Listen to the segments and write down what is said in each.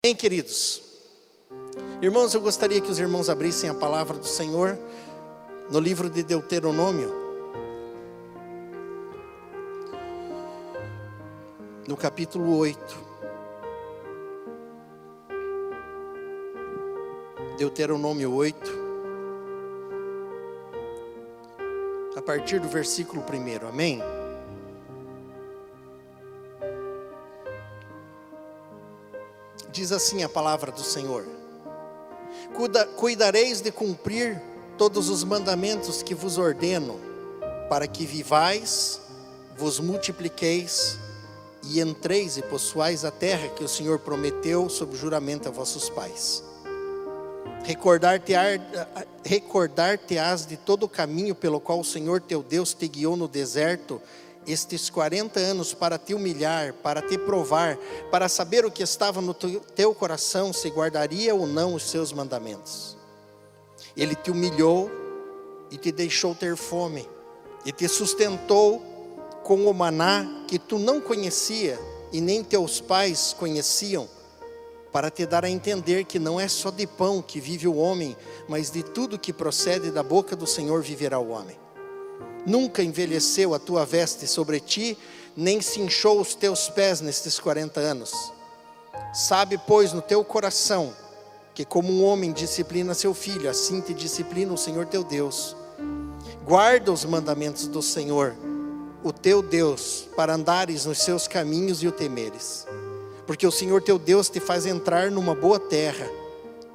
Bem, queridos, irmãos, eu gostaria que os irmãos abrissem a palavra do Senhor no livro de Deuteronômio, no capítulo 8. Deuteronômio 8, a partir do versículo 1, amém? Diz assim a palavra do Senhor: Cuida, Cuidareis de cumprir todos os mandamentos que vos ordeno, para que vivais, vos multipliqueis e entreis e possuais a terra que o Senhor prometeu sob juramento a vossos pais. Recordar-te-ás recordar de todo o caminho pelo qual o Senhor teu Deus te guiou no deserto estes 40 anos para te humilhar, para te provar, para saber o que estava no teu coração, se guardaria ou não os seus mandamentos. Ele te humilhou e te deixou ter fome, e te sustentou com o maná que tu não conhecia e nem teus pais conheciam, para te dar a entender que não é só de pão que vive o homem, mas de tudo que procede da boca do Senhor viverá o homem. Nunca envelheceu a tua veste sobre ti, nem se inchou os teus pés nestes 40 anos. Sabe, pois, no teu coração, que como um homem disciplina seu filho, assim te disciplina o Senhor teu Deus. Guarda os mandamentos do Senhor, o teu Deus, para andares nos seus caminhos e o temeres. Porque o Senhor teu Deus te faz entrar numa boa terra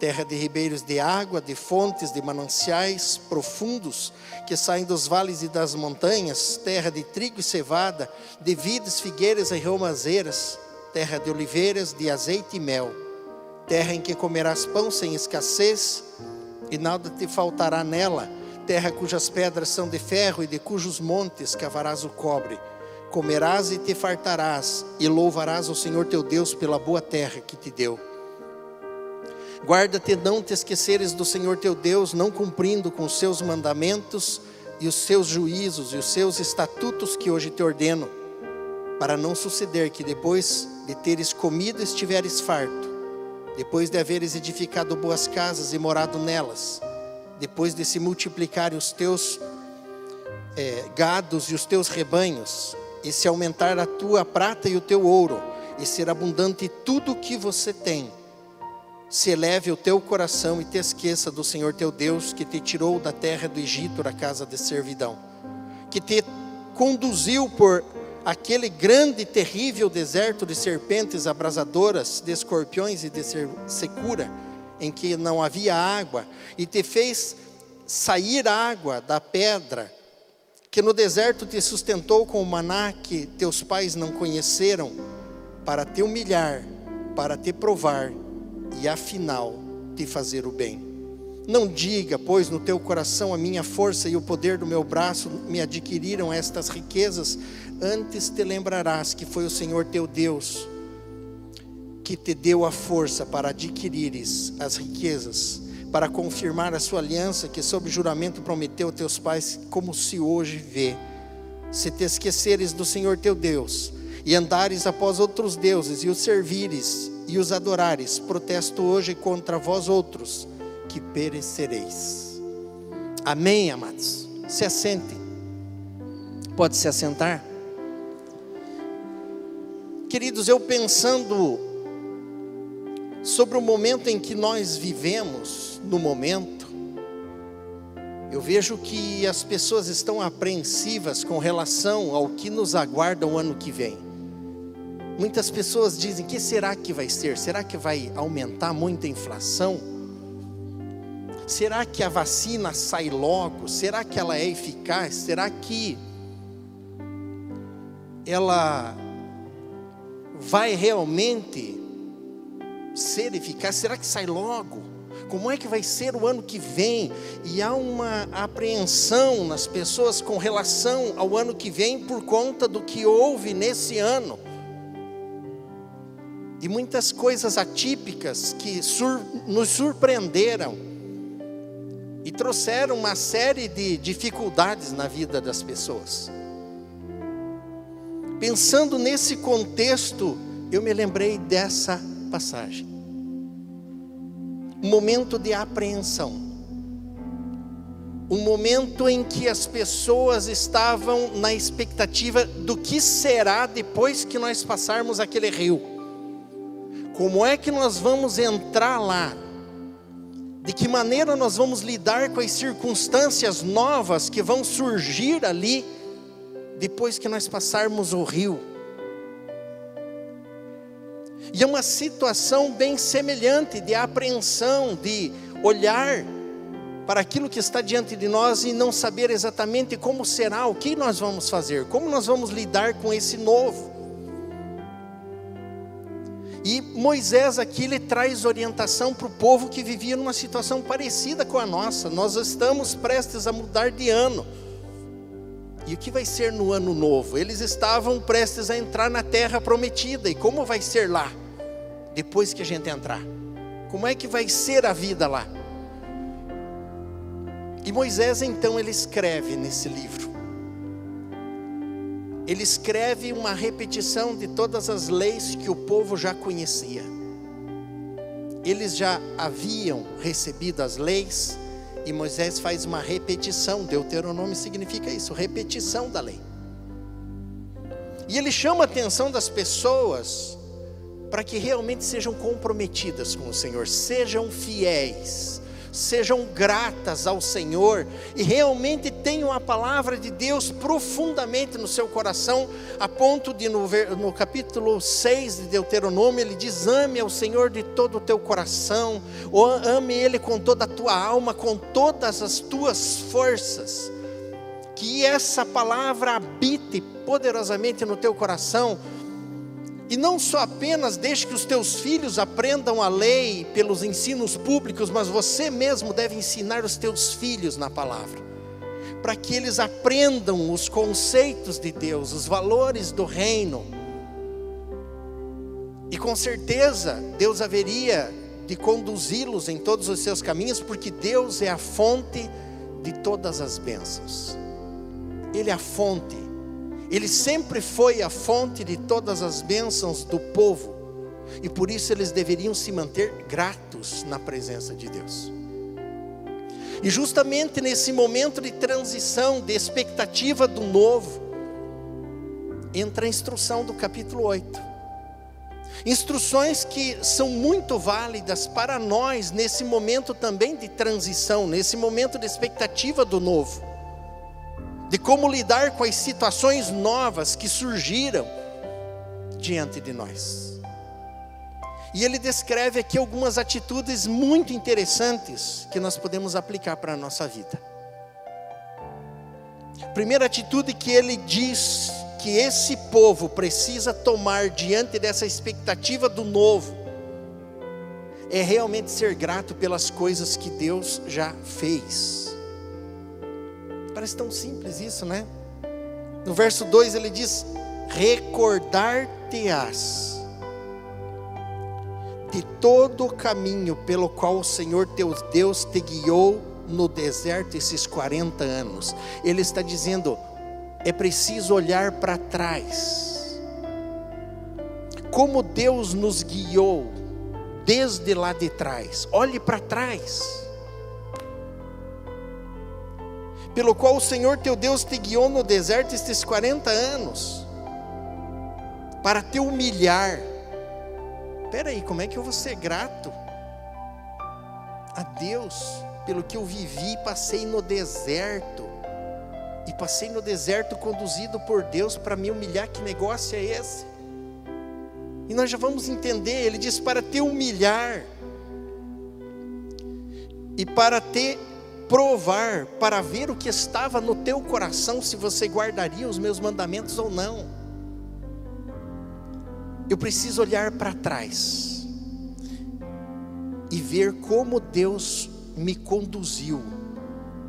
terra de ribeiros de água, de fontes, de mananciais profundos que saem dos vales e das montanhas, terra de trigo e cevada, de vides, figueiras e romazeiras, terra de oliveiras, de azeite e mel, terra em que comerás pão sem escassez e nada te faltará nela, terra cujas pedras são de ferro e de cujos montes cavarás o cobre. Comerás e te fartarás, e louvarás o Senhor teu Deus pela boa terra que te deu. Guarda-te não te esqueceres do Senhor teu Deus, não cumprindo com os seus mandamentos e os seus juízos e os seus estatutos que hoje te ordeno, para não suceder que depois de teres comido estiveres farto, depois de haveres edificado boas casas e morado nelas, depois de se multiplicarem os teus é, gados e os teus rebanhos, e se aumentar a tua prata e o teu ouro, e ser abundante tudo o que você tem, se eleve o teu coração e te esqueça do Senhor teu Deus, que te tirou da terra do Egito, da casa de servidão, que te conduziu por aquele grande e terrível deserto de serpentes abrasadoras, de escorpiões e de secura, em que não havia água, e te fez sair água da pedra, que no deserto te sustentou com o maná que teus pais não conheceram, para te humilhar, para te provar e afinal te fazer o bem. Não diga, pois, no teu coração a minha força e o poder do meu braço me adquiriram estas riquezas, antes te lembrarás que foi o Senhor teu Deus que te deu a força para adquirires as riquezas, para confirmar a sua aliança que sob juramento prometeu a teus pais, como se hoje vê. Se te esqueceres do Senhor teu Deus e andares após outros deuses e os servires e os adorares, protesto hoje contra vós outros, que perecereis. Amém, amados? Se assentem. Pode se assentar? Queridos, eu pensando sobre o momento em que nós vivemos, no momento, eu vejo que as pessoas estão apreensivas com relação ao que nos aguarda o ano que vem. Muitas pessoas dizem: que será que vai ser? Será que vai aumentar muito a inflação? Será que a vacina sai logo? Será que ela é eficaz? Será que ela vai realmente ser eficaz? Será que sai logo? Como é que vai ser o ano que vem? E há uma apreensão nas pessoas com relação ao ano que vem por conta do que houve nesse ano e muitas coisas atípicas que sur nos surpreenderam e trouxeram uma série de dificuldades na vida das pessoas. Pensando nesse contexto, eu me lembrei dessa passagem. um momento de apreensão. Um momento em que as pessoas estavam na expectativa do que será depois que nós passarmos aquele rio. Como é que nós vamos entrar lá? De que maneira nós vamos lidar com as circunstâncias novas que vão surgir ali depois que nós passarmos o rio? E é uma situação bem semelhante de apreensão, de olhar para aquilo que está diante de nós e não saber exatamente como será, o que nós vamos fazer, como nós vamos lidar com esse novo. E Moisés aqui ele traz orientação para o povo que vivia numa situação parecida com a nossa. Nós estamos prestes a mudar de ano. E o que vai ser no ano novo? Eles estavam prestes a entrar na terra prometida. E como vai ser lá? Depois que a gente entrar? Como é que vai ser a vida lá? E Moisés então ele escreve nesse livro. Ele escreve uma repetição de todas as leis que o povo já conhecia. Eles já haviam recebido as leis e Moisés faz uma repetição. Deuteronômio significa isso, repetição da lei. E ele chama a atenção das pessoas para que realmente sejam comprometidas com o Senhor, sejam fiéis sejam gratas ao Senhor e realmente tenham a palavra de Deus profundamente no seu coração, a ponto de no, no capítulo 6 de Deuteronômio, ele diz: ame ao Senhor de todo o teu coração, ou ame Ele com toda a tua alma, com todas as tuas forças. Que essa palavra habite poderosamente no teu coração, e não só apenas deixe que os teus filhos aprendam a lei pelos ensinos públicos, mas você mesmo deve ensinar os teus filhos na palavra, para que eles aprendam os conceitos de Deus, os valores do reino. E com certeza Deus haveria de conduzi-los em todos os seus caminhos, porque Deus é a fonte de todas as bênçãos. Ele é a fonte ele sempre foi a fonte de todas as bênçãos do povo. E por isso eles deveriam se manter gratos na presença de Deus. E justamente nesse momento de transição, de expectativa do novo, entra a instrução do capítulo 8. Instruções que são muito válidas para nós nesse momento também de transição, nesse momento de expectativa do novo de como lidar com as situações novas que surgiram diante de nós. E ele descreve aqui algumas atitudes muito interessantes que nós podemos aplicar para a nossa vida. Primeira atitude que ele diz que esse povo precisa tomar diante dessa expectativa do novo é realmente ser grato pelas coisas que Deus já fez. Parece tão simples isso, né? No verso 2 ele diz: Recordar-te-ás de todo o caminho pelo qual o Senhor teu Deus te guiou no deserto esses 40 anos. Ele está dizendo: é preciso olhar para trás. Como Deus nos guiou desde lá de trás. Olhe para trás pelo qual o Senhor teu Deus te guiou no deserto estes 40 anos, para te humilhar. Espera aí, como é que eu vou ser grato a Deus pelo que eu vivi, passei no deserto, e passei no deserto conduzido por Deus para me humilhar, que negócio é esse? E nós já vamos entender, ele diz para te humilhar, e para te provar para ver o que estava no teu coração, se você guardaria os meus mandamentos ou não. Eu preciso olhar para trás e ver como Deus me conduziu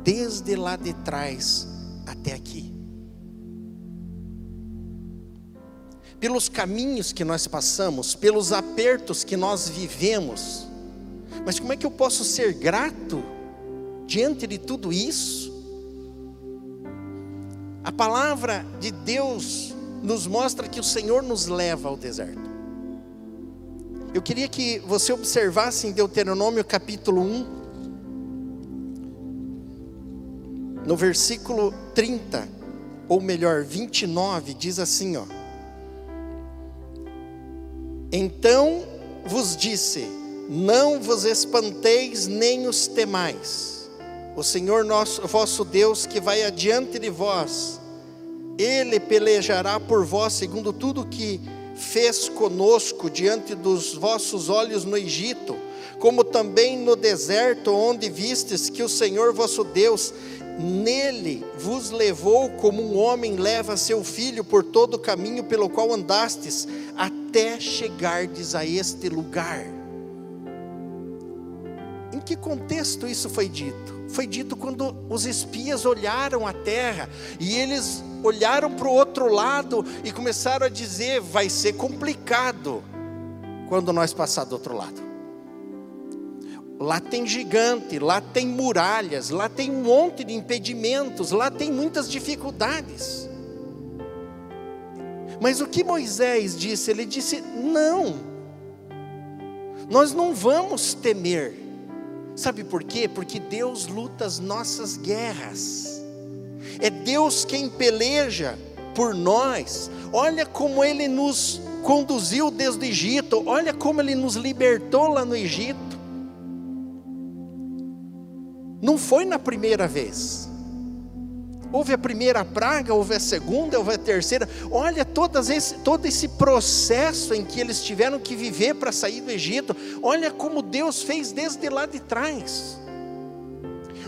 desde lá de trás até aqui. Pelos caminhos que nós passamos, pelos apertos que nós vivemos. Mas como é que eu posso ser grato diante de tudo isso, a palavra de Deus nos mostra que o Senhor nos leva ao deserto. Eu queria que você observasse em Deuteronômio capítulo 1, no versículo 30, ou melhor, 29, diz assim, ó: Então vos disse: Não vos espanteis nem os temais. O Senhor nosso, vosso Deus, que vai adiante de vós, ele pelejará por vós segundo tudo que fez conosco diante dos vossos olhos no Egito, como também no deserto, onde vistes que o Senhor vosso Deus nele vos levou como um homem leva seu filho por todo o caminho pelo qual andastes, até chegardes a este lugar. Que contexto isso foi dito? Foi dito quando os espias olharam a terra e eles olharam para o outro lado e começaram a dizer: vai ser complicado quando nós passar do outro lado. Lá tem gigante, lá tem muralhas, lá tem um monte de impedimentos, lá tem muitas dificuldades. Mas o que Moisés disse? Ele disse: não, nós não vamos temer. Sabe por quê? Porque Deus luta as nossas guerras. É Deus quem peleja por nós. Olha como Ele nos conduziu desde o Egito. Olha como Ele nos libertou lá no Egito. Não foi na primeira vez. Houve a primeira praga, houve a segunda, houve a terceira. Olha todas esse, todo esse processo em que eles tiveram que viver para sair do Egito. Olha como Deus fez desde lá de trás.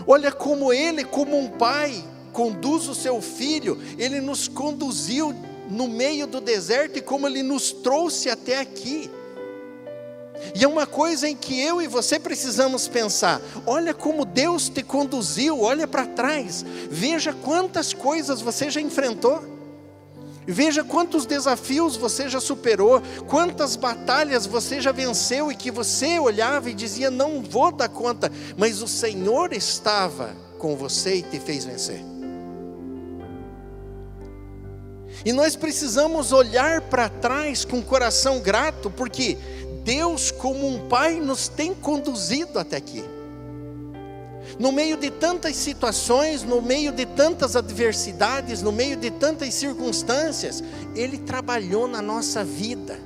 Olha como Ele, como um pai, conduz o seu filho. Ele nos conduziu no meio do deserto e como Ele nos trouxe até aqui. E é uma coisa em que eu e você precisamos pensar: olha como Deus te conduziu, olha para trás, veja quantas coisas você já enfrentou, veja quantos desafios você já superou, quantas batalhas você já venceu e que você olhava e dizia: não vou dar conta, mas o Senhor estava com você e te fez vencer. E nós precisamos olhar para trás com coração grato, porque Deus, como um pai, nos tem conduzido até aqui. No meio de tantas situações, no meio de tantas adversidades, no meio de tantas circunstâncias, Ele trabalhou na nossa vida.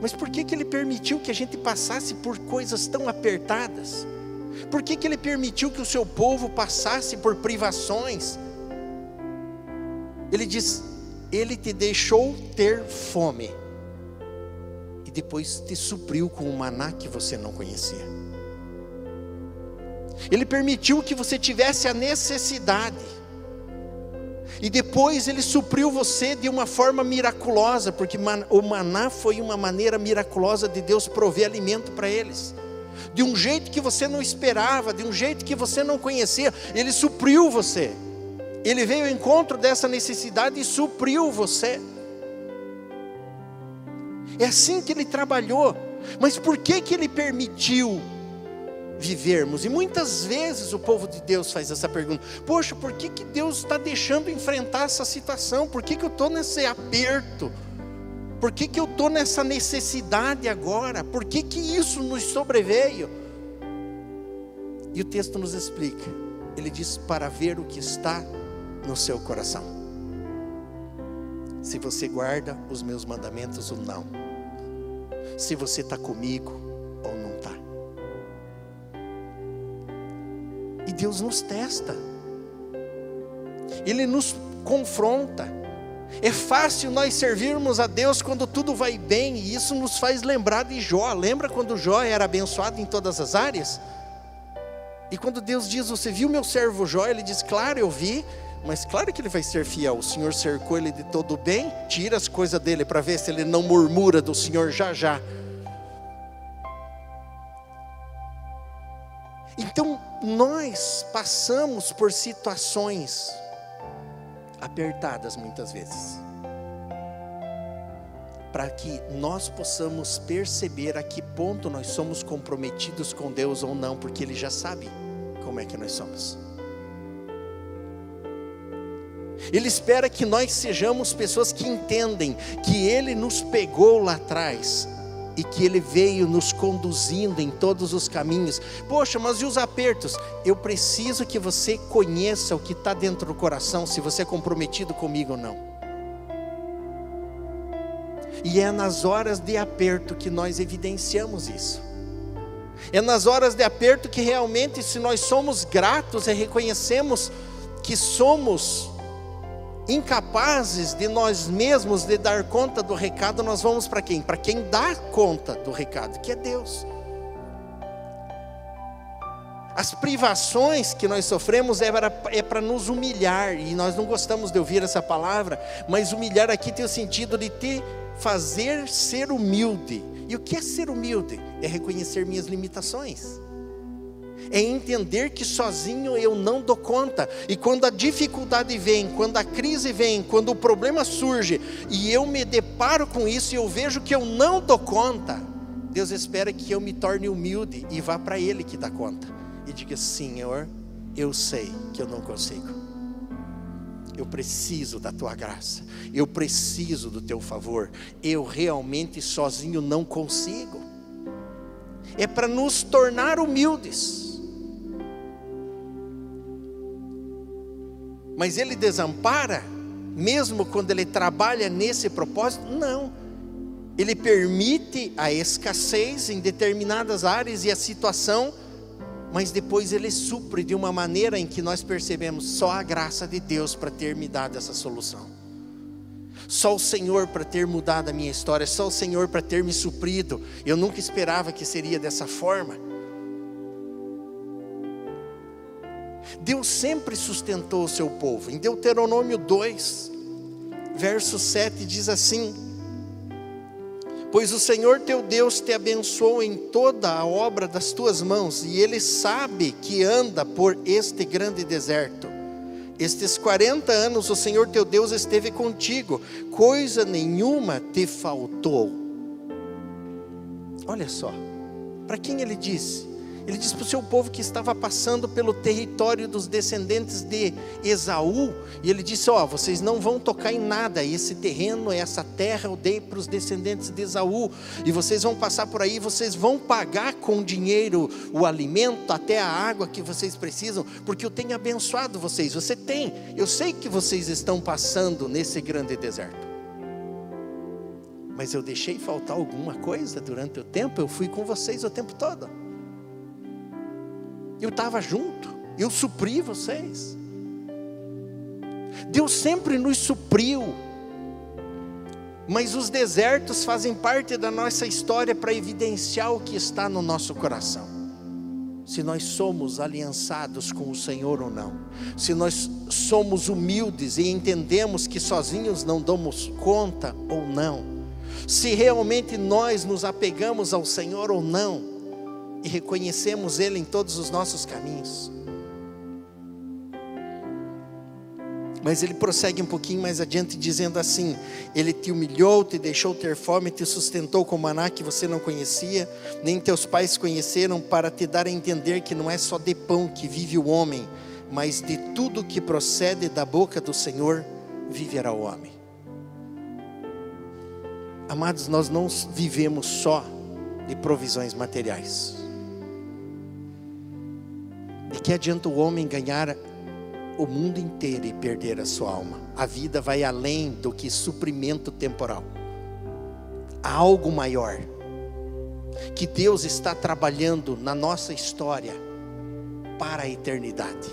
Mas por que, que Ele permitiu que a gente passasse por coisas tão apertadas? Por que, que Ele permitiu que o seu povo passasse por privações? Ele diz: Ele te deixou ter fome depois te supriu com o maná que você não conhecia. Ele permitiu que você tivesse a necessidade. E depois ele supriu você de uma forma miraculosa, porque o maná foi uma maneira miraculosa de Deus prover alimento para eles. De um jeito que você não esperava, de um jeito que você não conhecia, ele supriu você. Ele veio ao encontro dessa necessidade e supriu você. É assim que ele trabalhou. Mas por que que ele permitiu vivermos? E muitas vezes o povo de Deus faz essa pergunta: Poxa, por que que Deus está deixando enfrentar essa situação? Por que que eu estou nesse aperto? Por que que eu estou nessa necessidade agora? Por que que isso nos sobreveio? E o texto nos explica. Ele diz para ver o que está no seu coração. Se você guarda os meus mandamentos ou não se você está comigo ou não está. E Deus nos testa, Ele nos confronta. É fácil nós servirmos a Deus quando tudo vai bem, e isso nos faz lembrar de Jó. Lembra quando Jó era abençoado em todas as áreas? E quando Deus diz: Você viu meu servo Jó? Ele diz: Claro, eu vi. Mas claro que ele vai ser fiel. O Senhor cercou ele de todo bem, tira as coisas dele para ver se ele não murmura do Senhor já já. Então, nós passamos por situações apertadas muitas vezes. Para que nós possamos perceber a que ponto nós somos comprometidos com Deus ou não, porque Ele já sabe como é que nós somos. Ele espera que nós sejamos pessoas que entendem que Ele nos pegou lá atrás e que Ele veio nos conduzindo em todos os caminhos. Poxa, mas e os apertos? Eu preciso que você conheça o que está dentro do coração, se você é comprometido comigo ou não. E é nas horas de aperto que nós evidenciamos isso. É nas horas de aperto que realmente, se nós somos gratos e reconhecemos que somos incapazes de nós mesmos de dar conta do recado, nós vamos para quem? Para quem dá conta do recado, que é Deus. As privações que nós sofremos é para, é para nos humilhar, e nós não gostamos de ouvir essa palavra, mas humilhar aqui tem o sentido de te fazer ser humilde. E o que é ser humilde? É reconhecer minhas limitações é entender que sozinho eu não dou conta. E quando a dificuldade vem, quando a crise vem, quando o problema surge, e eu me deparo com isso e eu vejo que eu não dou conta, Deus espera que eu me torne humilde e vá para Ele que dá conta. E diga: Senhor, eu sei que eu não consigo. Eu preciso da tua graça, eu preciso do teu favor, eu realmente sozinho não consigo. É para nos tornar humildes. Mas ele desampara, mesmo quando ele trabalha nesse propósito? Não. Ele permite a escassez em determinadas áreas e a situação, mas depois ele supre de uma maneira em que nós percebemos só a graça de Deus para ter me dado essa solução. Só o Senhor para ter mudado a minha história, só o Senhor para ter me suprido. Eu nunca esperava que seria dessa forma. Deus sempre sustentou o seu povo. Em Deuteronômio 2, verso 7 diz assim: Pois o Senhor teu Deus te abençoou em toda a obra das tuas mãos, e Ele sabe que anda por este grande deserto. Estes 40 anos o Senhor teu Deus esteve contigo, coisa nenhuma te faltou. Olha só, para quem ele disse? Ele diz para o seu povo que estava passando pelo território dos descendentes de Esaú, e ele disse: Ó, oh, vocês não vão tocar em nada, esse terreno, essa terra eu dei para os descendentes de Esaú, e vocês vão passar por aí, vocês vão pagar com dinheiro o alimento, até a água que vocês precisam, porque eu tenho abençoado vocês. Você tem, eu sei que vocês estão passando nesse grande deserto. Mas eu deixei faltar alguma coisa durante o tempo, eu fui com vocês o tempo todo. Eu estava junto, eu supri vocês. Deus sempre nos supriu. Mas os desertos fazem parte da nossa história para evidenciar o que está no nosso coração. Se nós somos aliançados com o Senhor ou não. Se nós somos humildes e entendemos que sozinhos não damos conta ou não. Se realmente nós nos apegamos ao Senhor ou não e reconhecemos Ele em todos os nossos caminhos. Mas ele prossegue um pouquinho mais adiante, dizendo assim: Ele te humilhou, te deixou ter fome, te sustentou com maná que você não conhecia, nem teus pais conheceram, para te dar a entender que não é só de pão que vive o homem, mas de tudo que procede da boca do Senhor viverá o homem. Amados, nós não vivemos só de provisões materiais. De que adianta o homem ganhar o mundo inteiro e perder a sua alma? A vida vai além do que suprimento temporal. Há algo maior que Deus está trabalhando na nossa história para a eternidade.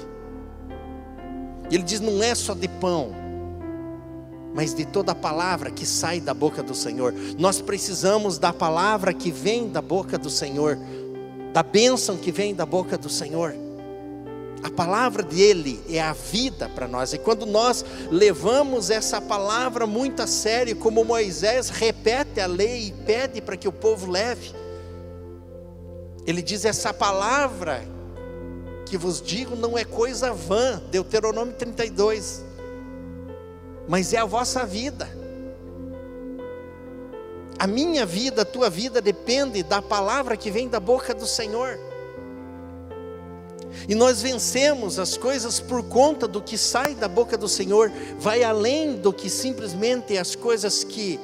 Ele diz: não é só de pão, mas de toda a palavra que sai da boca do Senhor. Nós precisamos da palavra que vem da boca do Senhor, da bênção que vem da boca do Senhor. A palavra dele é a vida para nós. E quando nós levamos essa palavra muito a sério, como Moisés repete a lei e pede para que o povo leve, ele diz: essa palavra que vos digo não é coisa vã, Deuteronômio 32, mas é a vossa vida. A minha vida, a tua vida depende da palavra que vem da boca do Senhor. E nós vencemos as coisas por conta do que sai da boca do Senhor, vai além do que simplesmente as coisas que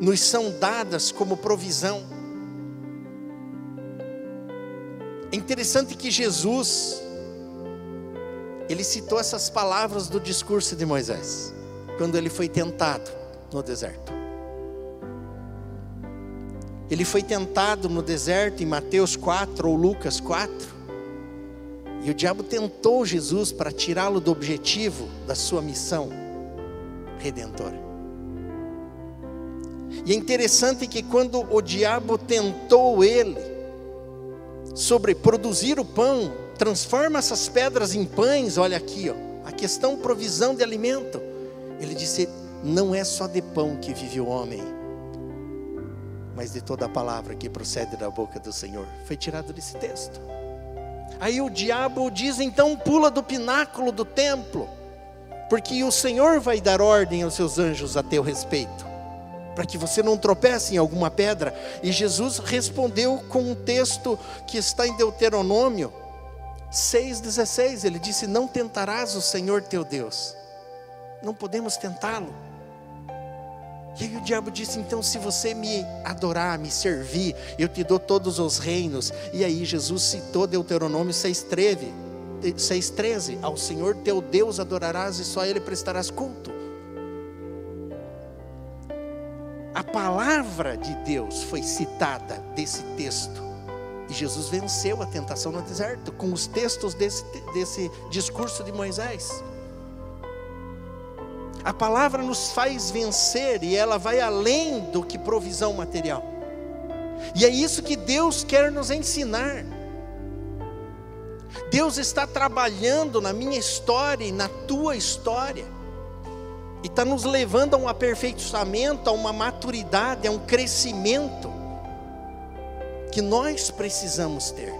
nos são dadas como provisão. É interessante que Jesus, ele citou essas palavras do discurso de Moisés, quando ele foi tentado no deserto. Ele foi tentado no deserto em Mateus 4 ou Lucas 4. E o diabo tentou Jesus para tirá-lo do objetivo da sua missão redentora. E é interessante que quando o diabo tentou ele sobre produzir o pão, transforma essas pedras em pães, olha aqui, ó, a questão provisão de alimento. Ele disse: não é só de pão que vive o homem, mas de toda a palavra que procede da boca do Senhor. Foi tirado desse texto. Aí o diabo diz: então pula do pináculo do templo, porque o Senhor vai dar ordem aos seus anjos a teu respeito, para que você não tropece em alguma pedra. E Jesus respondeu com um texto que está em Deuteronômio 6,16. Ele disse: Não tentarás o Senhor teu Deus, não podemos tentá-lo. E aí o diabo disse: então, se você me adorar, me servir, eu te dou todos os reinos. E aí Jesus citou Deuteronômio 6,13: 6,13: Ao Senhor teu Deus adorarás e só a Ele prestarás culto. A palavra de Deus foi citada desse texto. E Jesus venceu a tentação no deserto com os textos desse, desse discurso de Moisés. A palavra nos faz vencer e ela vai além do que provisão material. E é isso que Deus quer nos ensinar. Deus está trabalhando na minha história e na tua história, e está nos levando a um aperfeiçoamento, a uma maturidade, a um crescimento, que nós precisamos ter.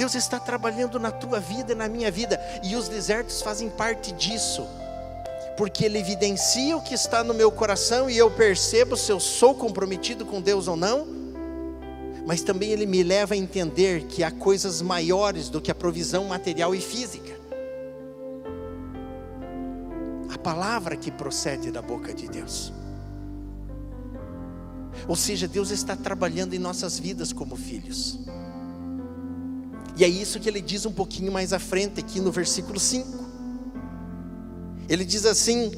Deus está trabalhando na tua vida e na minha vida, e os desertos fazem parte disso, porque Ele evidencia o que está no meu coração e eu percebo se eu sou comprometido com Deus ou não, mas também Ele me leva a entender que há coisas maiores do que a provisão material e física. A palavra que procede da boca de Deus. Ou seja, Deus está trabalhando em nossas vidas como filhos. E é isso que ele diz um pouquinho mais à frente, aqui no versículo 5. Ele diz assim: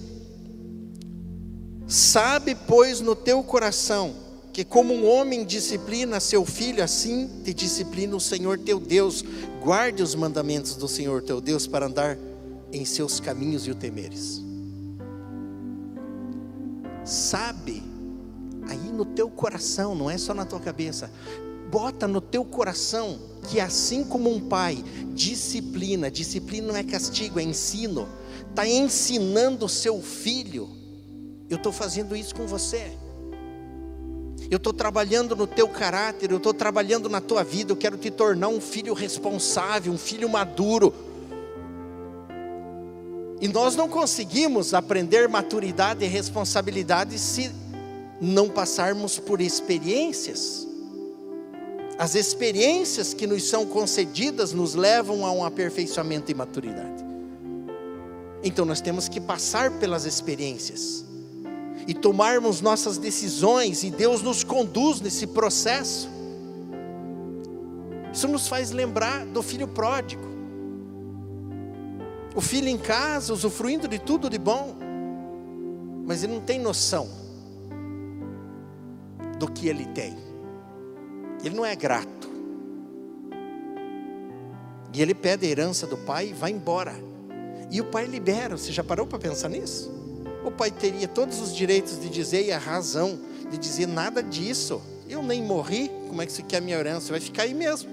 Sabe, pois, no teu coração, que como um homem disciplina seu filho, assim te disciplina o Senhor teu Deus. Guarde os mandamentos do Senhor teu Deus para andar em seus caminhos e o temeres. Sabe, aí no teu coração, não é só na tua cabeça, bota no teu coração que assim como um pai disciplina, disciplina não é castigo, é ensino, está ensinando o seu filho, eu estou fazendo isso com você. Eu estou trabalhando no teu caráter, eu estou trabalhando na tua vida, eu quero te tornar um filho responsável, um filho maduro. E nós não conseguimos aprender maturidade e responsabilidade se não passarmos por experiências. As experiências que nos são concedidas nos levam a um aperfeiçoamento e maturidade. Então nós temos que passar pelas experiências e tomarmos nossas decisões, e Deus nos conduz nesse processo. Isso nos faz lembrar do filho pródigo. O filho em casa, usufruindo de tudo de bom, mas ele não tem noção do que ele tem. Ele não é grato. E ele pede a herança do pai e vai embora. E o pai libera. Você já parou para pensar nisso? O pai teria todos os direitos de dizer e a razão de dizer nada disso. Eu nem morri, como é que você quer a minha herança? Vai ficar aí mesmo.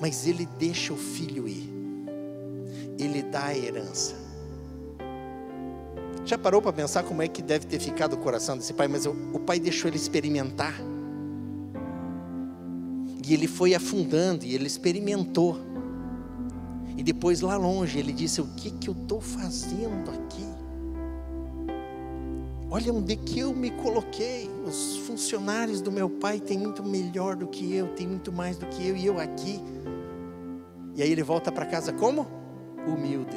Mas ele deixa o filho ir. Ele dá a herança. Já parou para pensar como é que deve ter ficado o coração desse pai? Mas o, o pai deixou ele experimentar. E ele foi afundando e ele experimentou. E depois lá longe ele disse: O que, que eu estou fazendo aqui? Olha onde que eu me coloquei. Os funcionários do meu pai têm muito melhor do que eu, têm muito mais do que eu e eu aqui. E aí ele volta para casa como? Humilde.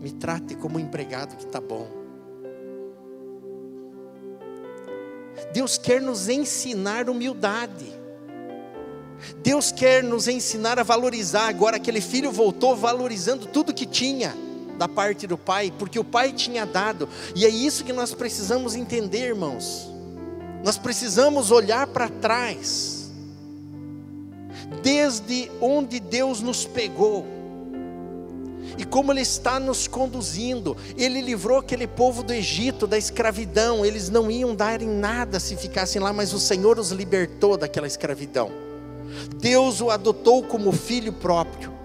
Me trate como um empregado que está bom. Deus quer nos ensinar humildade. Deus quer nos ensinar a valorizar. Agora, aquele filho voltou valorizando tudo que tinha da parte do pai, porque o pai tinha dado, e é isso que nós precisamos entender, irmãos. Nós precisamos olhar para trás, desde onde Deus nos pegou, e como Ele está nos conduzindo. Ele livrou aquele povo do Egito, da escravidão, eles não iam dar em nada se ficassem lá, mas o Senhor os libertou daquela escravidão. Deus o adotou como filho próprio.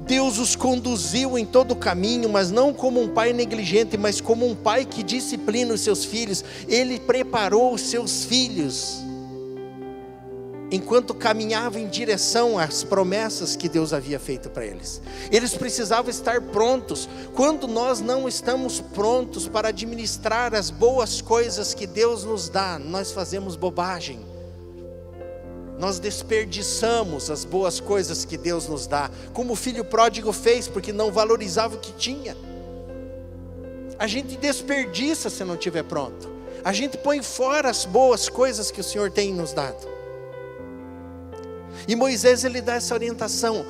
Deus os conduziu em todo o caminho, mas não como um pai negligente, mas como um pai que disciplina os seus filhos. Ele preparou os seus filhos enquanto caminhava em direção às promessas que Deus havia feito para eles. Eles precisavam estar prontos. Quando nós não estamos prontos para administrar as boas coisas que Deus nos dá, nós fazemos bobagem nós desperdiçamos as boas coisas que Deus nos dá, como o filho pródigo fez, porque não valorizava o que tinha. A gente desperdiça se não estiver pronto, a gente põe fora as boas coisas que o Senhor tem nos dado. E Moisés ele dá essa orientação: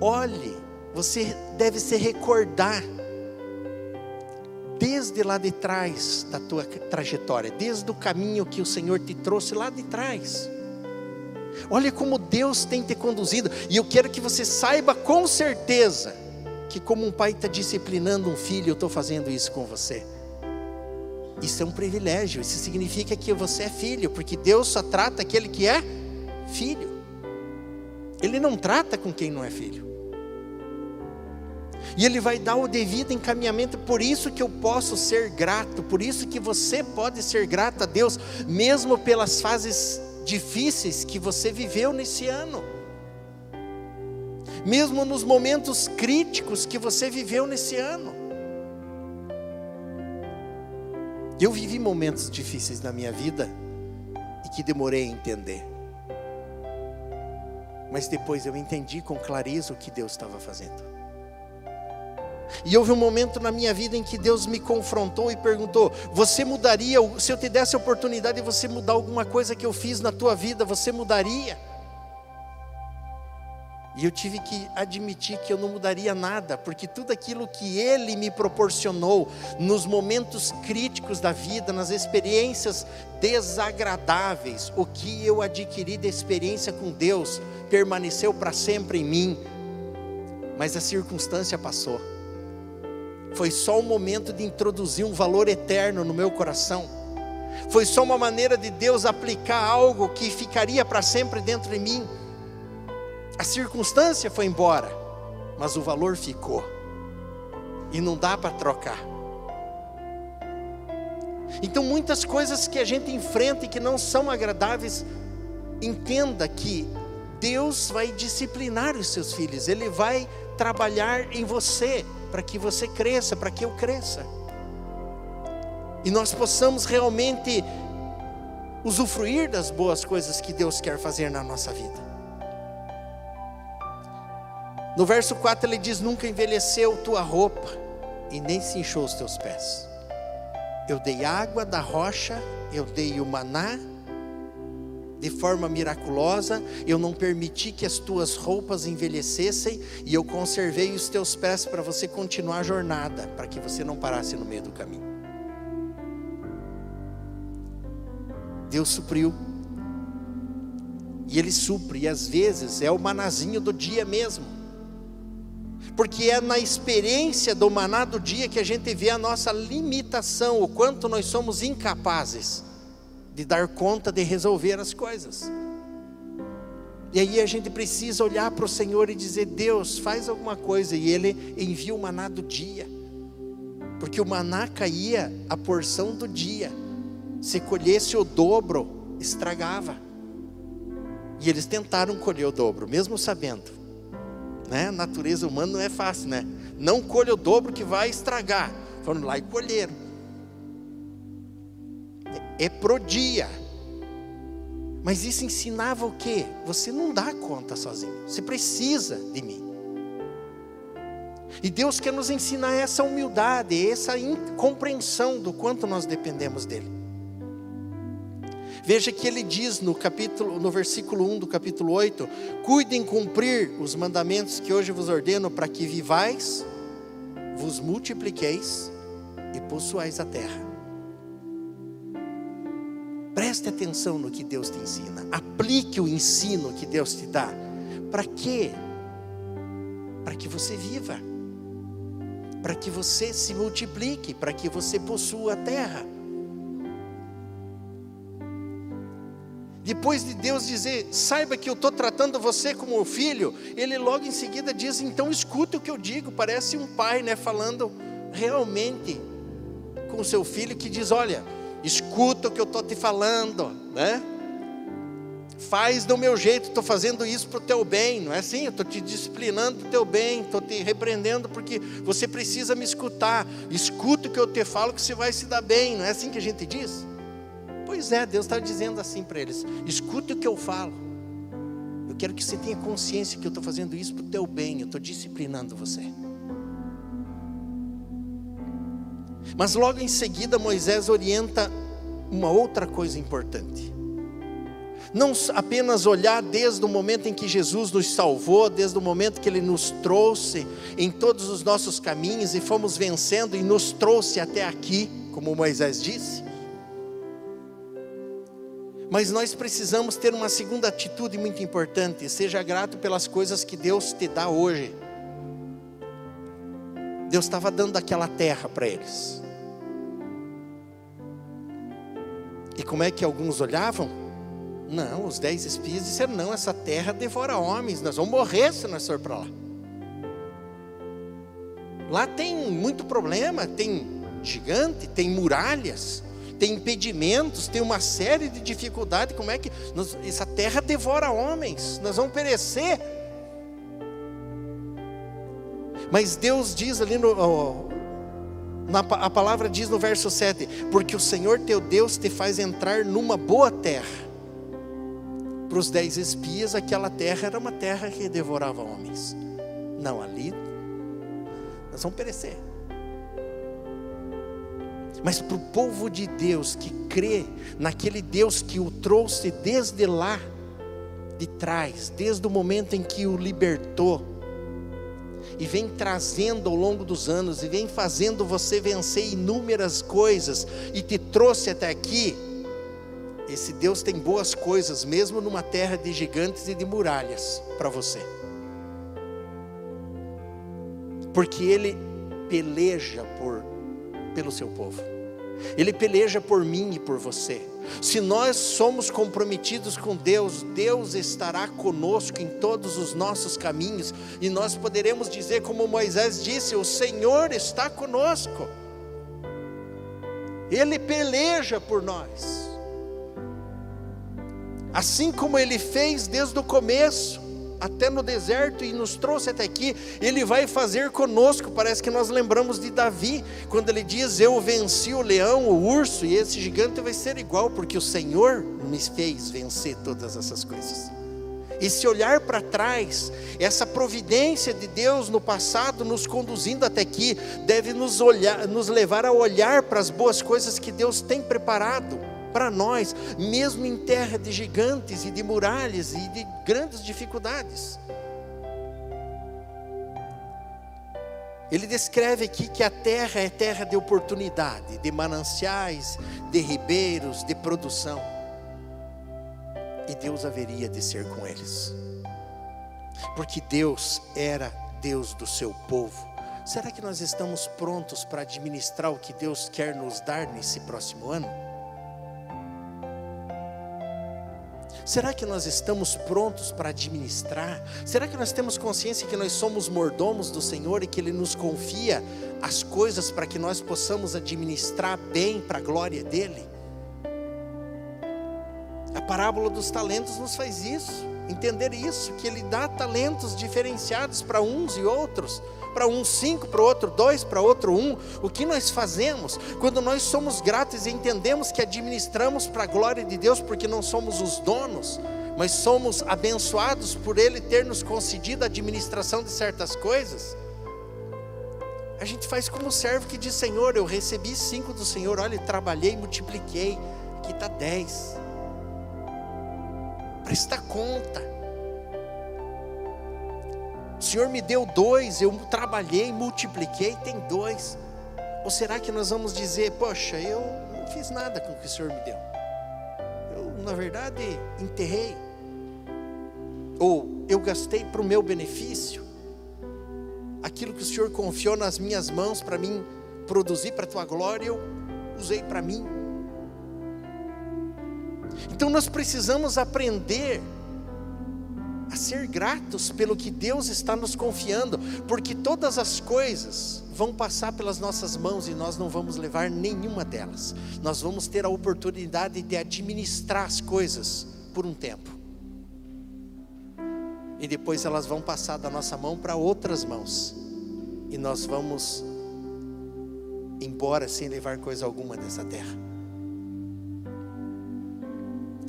olhe, você deve se recordar desde lá de trás da tua trajetória, desde o caminho que o Senhor te trouxe lá de trás. Olha como Deus tem te conduzido. E eu quero que você saiba com certeza que, como um pai está disciplinando um filho, eu estou fazendo isso com você. Isso é um privilégio. Isso significa que você é filho, porque Deus só trata aquele que é filho. Ele não trata com quem não é filho. E Ele vai dar o devido encaminhamento, por isso que eu posso ser grato, por isso que você pode ser grato a Deus, mesmo pelas fases difíceis que você viveu nesse ano, mesmo nos momentos críticos que você viveu nesse ano. Eu vivi momentos difíceis na minha vida e que demorei a entender. Mas depois eu entendi com clareza o que Deus estava fazendo. E houve um momento na minha vida em que Deus me confrontou e perguntou: Você mudaria, se eu te desse a oportunidade de você mudar alguma coisa que eu fiz na tua vida, você mudaria? E eu tive que admitir que eu não mudaria nada, porque tudo aquilo que Ele me proporcionou nos momentos críticos da vida, nas experiências desagradáveis, o que eu adquiri de experiência com Deus, permaneceu para sempre em mim, mas a circunstância passou foi só um momento de introduzir um valor eterno no meu coração. Foi só uma maneira de Deus aplicar algo que ficaria para sempre dentro de mim. A circunstância foi embora, mas o valor ficou. E não dá para trocar. Então, muitas coisas que a gente enfrenta e que não são agradáveis, entenda que Deus vai disciplinar os seus filhos, Ele vai trabalhar em você para que você cresça, para que eu cresça. E nós possamos realmente usufruir das boas coisas que Deus quer fazer na nossa vida. No verso 4 ele diz: Nunca envelheceu tua roupa e nem se inchou os teus pés. Eu dei água da rocha, eu dei o maná de forma miraculosa, eu não permiti que as tuas roupas envelhecessem e eu conservei os teus pés para você continuar a jornada, para que você não parasse no meio do caminho. Deus supriu. E Ele supre, e às vezes é o manazinho do dia mesmo. Porque é na experiência do maná do dia que a gente vê a nossa limitação, o quanto nós somos incapazes de dar conta de resolver as coisas. E aí a gente precisa olhar para o Senhor e dizer: Deus, faz alguma coisa. E Ele envia o maná do dia, porque o maná caía a porção do dia. Se colhesse o dobro, estragava. E eles tentaram colher o dobro, mesmo sabendo. Né? Natureza humana não é fácil, né? Não colha o dobro que vai estragar. Foram lá e colheram. É pro dia. Mas isso ensinava o quê? Você não dá conta sozinho, você precisa de mim. E Deus quer nos ensinar essa humildade, essa compreensão do quanto nós dependemos dele. Veja que ele diz no capítulo, no versículo 1 do capítulo 8: Cuidem cumprir os mandamentos que hoje vos ordeno para que vivais, vos multipliqueis e possuais a terra. Preste atenção no que Deus te ensina. Aplique o ensino que Deus te dá. Para quê? Para que você viva. Para que você se multiplique, para que você possua a terra. Depois de Deus dizer, saiba que eu estou tratando você como filho, ele logo em seguida diz, então escuta o que eu digo. Parece um pai, né, falando realmente com seu filho que diz: olha, escuta o que eu estou te falando, né? Faz do meu jeito, estou fazendo isso para o teu bem, não é assim? Estou te disciplinando para o teu bem, estou te repreendendo porque você precisa me escutar. Escuta o que eu te falo que você vai se dar bem, não é assim que a gente diz? Pois é, Deus está dizendo assim para eles: escute o que eu falo. Eu quero que você tenha consciência que eu estou fazendo isso para o teu bem, eu estou disciplinando você. Mas logo em seguida Moisés orienta uma outra coisa importante. Não apenas olhar desde o momento em que Jesus nos salvou, desde o momento que Ele nos trouxe em todos os nossos caminhos e fomos vencendo e nos trouxe até aqui, como Moisés disse. Mas nós precisamos ter uma segunda atitude muito importante: seja grato pelas coisas que Deus te dá hoje. Deus estava dando aquela terra para eles. E como é que alguns olhavam? Não, os dez espias disseram: não, essa terra devora homens, nós vamos morrer se nós for para lá. Lá tem muito problema, tem gigante, tem muralhas, tem impedimentos, tem uma série de dificuldades. Como é que nós, essa terra devora homens? Nós vamos perecer. Mas Deus diz ali no, na, a palavra diz no verso 7: Porque o Senhor teu Deus te faz entrar numa boa terra. Para os dez espias, aquela terra era uma terra que devorava homens. Não, ali nós vamos perecer. Mas para o povo de Deus que crê naquele Deus que o trouxe desde lá de trás, desde o momento em que o libertou, e vem trazendo ao longo dos anos, e vem fazendo você vencer inúmeras coisas, e te trouxe até aqui. Esse Deus tem boas coisas, mesmo numa terra de gigantes e de muralhas, para você, porque Ele peleja por, pelo seu povo. Ele peleja por mim e por você. Se nós somos comprometidos com Deus, Deus estará conosco em todos os nossos caminhos, e nós poderemos dizer, como Moisés disse: O Senhor está conosco, Ele peleja por nós, assim como Ele fez desde o começo até no deserto e nos trouxe até aqui, Ele vai fazer conosco. Parece que nós lembramos de Davi, quando ele diz: Eu venci o leão, o urso, e esse gigante vai ser igual, porque o Senhor me fez vencer todas essas coisas. E se olhar para trás, essa providência de Deus no passado nos conduzindo até aqui, deve nos, olhar, nos levar a olhar para as boas coisas que Deus tem preparado para nós, mesmo em terra de gigantes e de muralhas e de grandes dificuldades. Ele descreve aqui que a terra é terra de oportunidade, de mananciais, de ribeiros, de produção. E Deus haveria de ser com eles. Porque Deus era Deus do seu povo. Será que nós estamos prontos para administrar o que Deus quer nos dar nesse próximo ano? Será que nós estamos prontos para administrar? Será que nós temos consciência que nós somos mordomos do Senhor e que Ele nos confia as coisas para que nós possamos administrar bem para a glória dEle? A parábola dos talentos nos faz isso, entender isso, que Ele dá talentos diferenciados para uns e outros, para um cinco, para o outro dois, para outro um. O que nós fazemos quando nós somos gratos e entendemos que administramos para a glória de Deus, porque não somos os donos, mas somos abençoados por Ele ter nos concedido a administração de certas coisas? A gente faz como servo que diz: Senhor, eu recebi cinco do Senhor, olha, trabalhei, multipliquei, aqui está dez presta conta. O Senhor me deu dois, eu trabalhei, multipliquei, tem dois. Ou será que nós vamos dizer, poxa, eu não fiz nada com o que o Senhor me deu? Eu, na verdade, enterrei. Ou eu gastei para o meu benefício. Aquilo que o Senhor confiou nas minhas mãos para mim produzir para a tua glória, eu usei para mim. Então nós precisamos aprender a ser gratos pelo que Deus está nos confiando, porque todas as coisas vão passar pelas nossas mãos e nós não vamos levar nenhuma delas. Nós vamos ter a oportunidade de administrar as coisas por um tempo. E depois elas vão passar da nossa mão para outras mãos. E nós vamos embora sem levar coisa alguma dessa terra.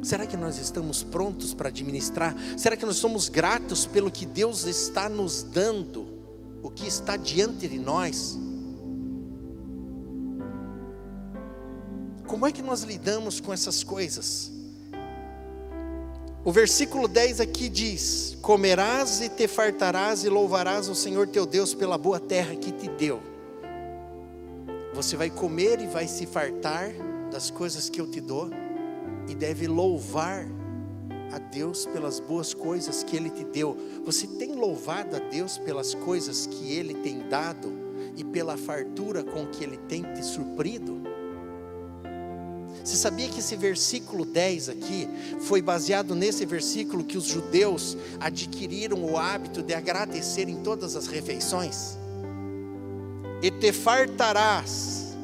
Será que nós estamos prontos para administrar? Será que nós somos gratos pelo que Deus está nos dando, o que está diante de nós? Como é que nós lidamos com essas coisas? O versículo 10 aqui diz: Comerás e te fartarás e louvarás o Senhor teu Deus pela boa terra que te deu. Você vai comer e vai se fartar das coisas que eu te dou e deve louvar a Deus pelas boas coisas que Ele te deu. Você tem louvado a Deus pelas coisas que Ele tem dado e pela fartura com que Ele tem te surprido? Você sabia que esse versículo 10 aqui foi baseado nesse versículo que os judeus adquiriram o hábito de agradecer em todas as refeições? E te fartarás,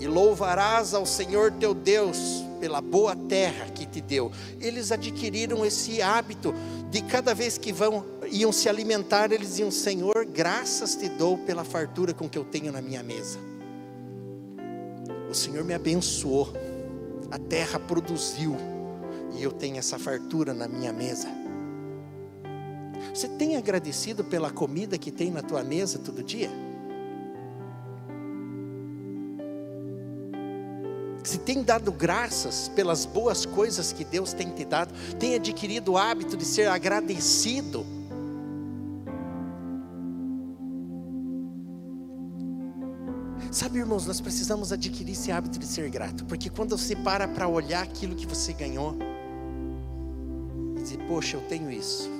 e louvarás ao Senhor teu Deus pela boa terra que te deu. Eles adquiriram esse hábito de cada vez que vão iam se alimentar, eles iam, Senhor, graças te dou pela fartura com que eu tenho na minha mesa. O Senhor me abençoou. A terra produziu e eu tenho essa fartura na minha mesa. Você tem agradecido pela comida que tem na tua mesa todo dia? Se tem dado graças pelas boas coisas que Deus tem te dado, tem adquirido o hábito de ser agradecido. Sabe, irmãos, nós precisamos adquirir esse hábito de ser grato, porque quando você para para olhar aquilo que você ganhou, e dizer, poxa, eu tenho isso.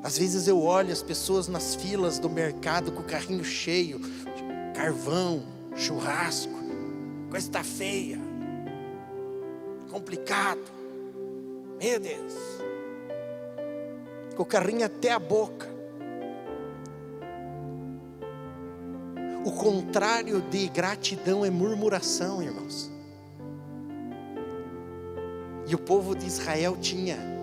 Às vezes eu olho as pessoas nas filas do mercado com o carrinho cheio, carvão, churrasco, coisa está feia, complicado. Meu Deus, com o carrinho até a boca. O contrário de gratidão é murmuração, irmãos. E o povo de Israel tinha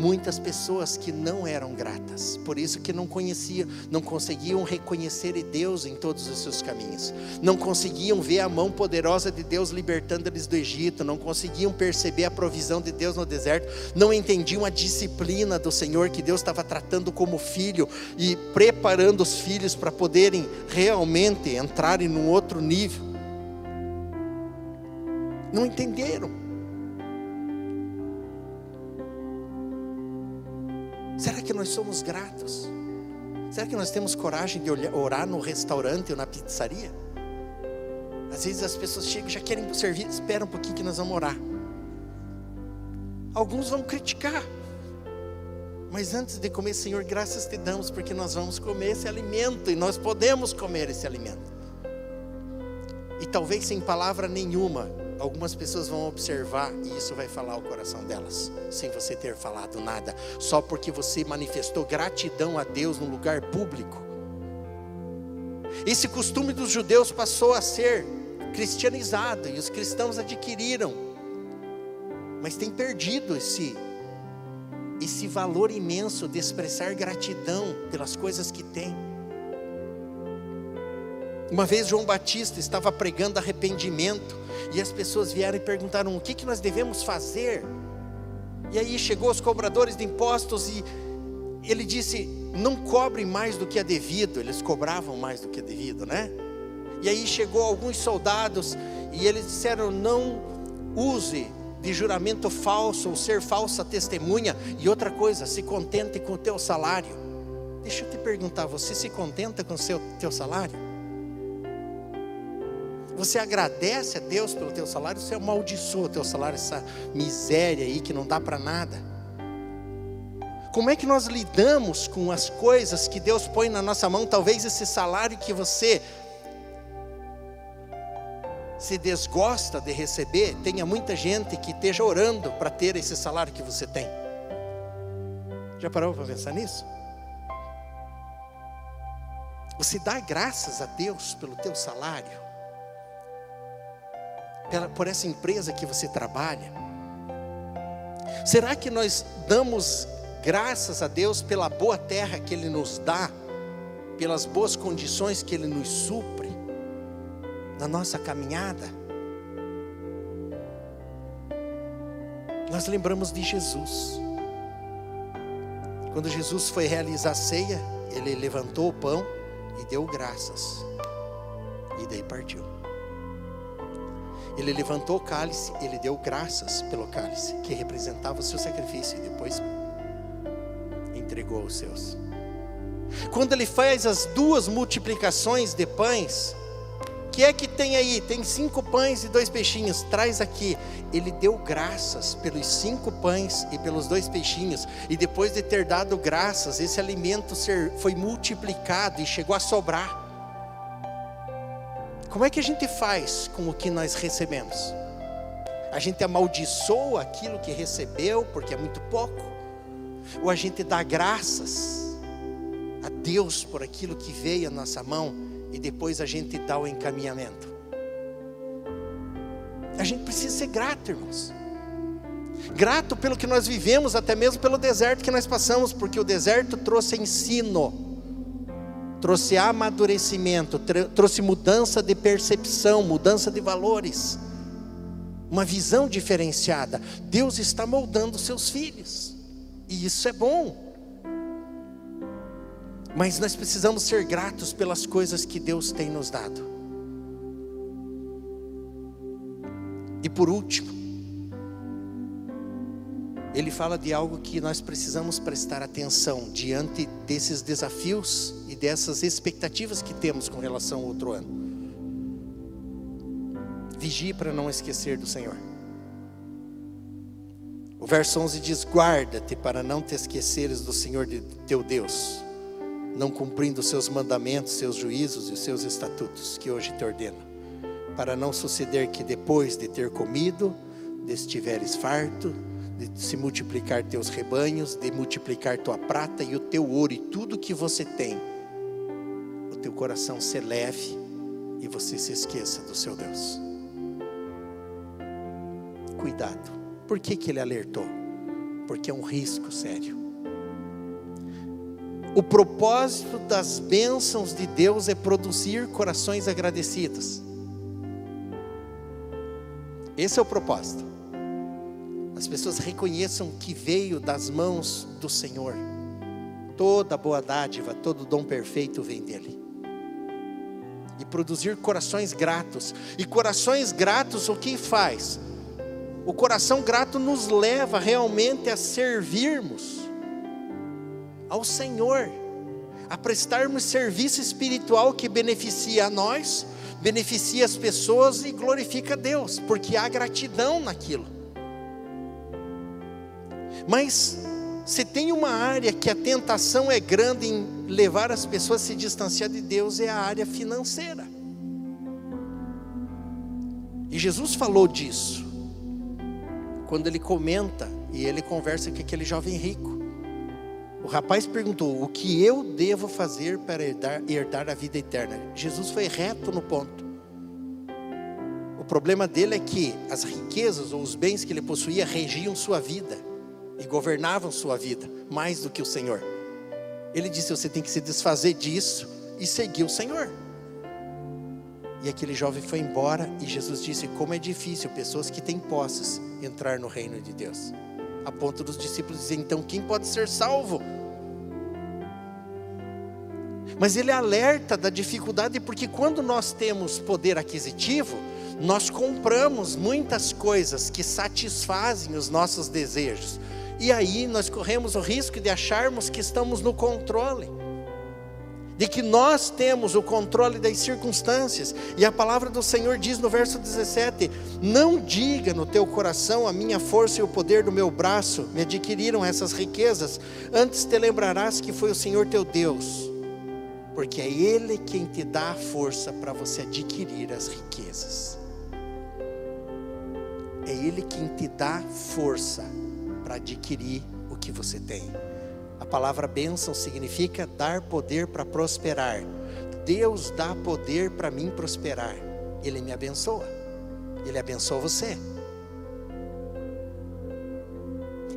muitas pessoas que não eram gratas, por isso que não conheciam, não conseguiam reconhecer Deus em todos os seus caminhos, não conseguiam ver a mão poderosa de Deus libertando eles do Egito, não conseguiam perceber a provisão de Deus no deserto, não entendiam a disciplina do Senhor que Deus estava tratando como filho e preparando os filhos para poderem realmente entrarem num outro nível. Não entenderam. Que nós somos gratos? Será que nós temos coragem de orar no restaurante ou na pizzaria? Às vezes as pessoas chegam já querem servir, espera um pouquinho que nós vamos orar. Alguns vão criticar. Mas antes de comer, Senhor, graças te damos porque nós vamos comer esse alimento e nós podemos comer esse alimento. E talvez sem palavra nenhuma, algumas pessoas vão observar e isso vai falar o coração delas, sem você ter falado nada, só porque você manifestou gratidão a Deus no lugar público. Esse costume dos judeus passou a ser cristianizado e os cristãos adquiriram. mas tem perdido esse esse valor imenso de expressar gratidão pelas coisas que tem. Uma vez João Batista estava pregando arrependimento e as pessoas vieram e perguntaram: o que, que nós devemos fazer? E aí chegou os cobradores de impostos e ele disse: não cobre mais do que é devido. Eles cobravam mais do que é devido, né? E aí chegou alguns soldados e eles disseram: não use de juramento falso ou ser falsa testemunha. E outra coisa, se contente com o teu salário. Deixa eu te perguntar, você se contenta com o seu teu salário? Você agradece a Deus pelo teu salário, você amaldiçoa o teu salário, essa miséria aí que não dá para nada. Como é que nós lidamos com as coisas que Deus põe na nossa mão? Talvez esse salário que você se desgosta de receber, tenha muita gente que esteja orando para ter esse salário que você tem. Já parou para pensar nisso? Você dá graças a Deus pelo teu salário? Por essa empresa que você trabalha? Será que nós damos graças a Deus pela boa terra que Ele nos dá, pelas boas condições que Ele nos supre na nossa caminhada? Nós lembramos de Jesus. Quando Jesus foi realizar a ceia, ele levantou o pão e deu graças. E daí partiu. Ele levantou o cálice, ele deu graças pelo cálice, que representava o seu sacrifício, e depois entregou os seus. Quando ele faz as duas multiplicações de pães, que é que tem aí? Tem cinco pães e dois peixinhos, traz aqui. Ele deu graças pelos cinco pães e pelos dois peixinhos, e depois de ter dado graças, esse alimento foi multiplicado e chegou a sobrar. Como é que a gente faz com o que nós recebemos? A gente amaldiçoa aquilo que recebeu porque é muito pouco? Ou a gente dá graças a Deus por aquilo que veio à nossa mão e depois a gente dá o encaminhamento? A gente precisa ser grato, irmãos. Grato pelo que nós vivemos, até mesmo pelo deserto que nós passamos, porque o deserto trouxe ensino trouxe amadurecimento, trouxe mudança de percepção, mudança de valores, uma visão diferenciada. Deus está moldando seus filhos, e isso é bom. Mas nós precisamos ser gratos pelas coisas que Deus tem nos dado. E por último, ele fala de algo que nós precisamos prestar atenção diante desses desafios e dessas expectativas que temos com relação ao outro ano. Vigie para não esquecer do Senhor. O verso 11 diz: Guarda-te para não te esqueceres do Senhor de teu Deus, não cumprindo os seus mandamentos, seus juízos e os seus estatutos que hoje te ordeno, para não suceder que depois de ter comido, estiveres farto, de se multiplicar teus rebanhos, de multiplicar tua prata e o teu ouro e tudo que você tem, o teu coração se leve e você se esqueça do seu Deus. Cuidado. Por que, que ele alertou? Porque é um risco sério. O propósito das bênçãos de Deus é produzir corações agradecidos. Esse é o propósito as pessoas reconheçam que veio das mãos do Senhor. Toda boa dádiva, todo dom perfeito vem dele. E produzir corações gratos. E corações gratos o que faz? O coração grato nos leva realmente a servirmos ao Senhor, a prestarmos serviço espiritual que beneficia a nós, beneficia as pessoas e glorifica a Deus, porque há gratidão naquilo. Mas se tem uma área que a tentação é grande em levar as pessoas a se distanciar de Deus, é a área financeira. E Jesus falou disso, quando ele comenta e ele conversa com aquele jovem rico. O rapaz perguntou: O que eu devo fazer para herdar, herdar a vida eterna? Jesus foi reto no ponto problema dele é que as riquezas ou os bens que ele possuía regiam sua vida e governavam sua vida mais do que o Senhor. Ele disse: Você tem que se desfazer disso e seguir o Senhor. E aquele jovem foi embora e Jesus disse: Como é difícil pessoas que têm posses entrar no reino de Deus. A ponto dos discípulos dizer: Então quem pode ser salvo? Mas ele alerta da dificuldade, porque quando nós temos poder aquisitivo, nós compramos muitas coisas que satisfazem os nossos desejos. E aí nós corremos o risco de acharmos que estamos no controle, de que nós temos o controle das circunstâncias. E a palavra do Senhor diz no verso 17: Não diga no teu coração, a minha força e o poder do meu braço me adquiriram essas riquezas, antes te lembrarás que foi o Senhor teu Deus porque é Ele quem te dá a força para você adquirir as riquezas. É Ele quem te dá força para adquirir o que você tem. A palavra bênção significa dar poder para prosperar. Deus dá poder para mim prosperar. Ele me abençoa. Ele abençoa você.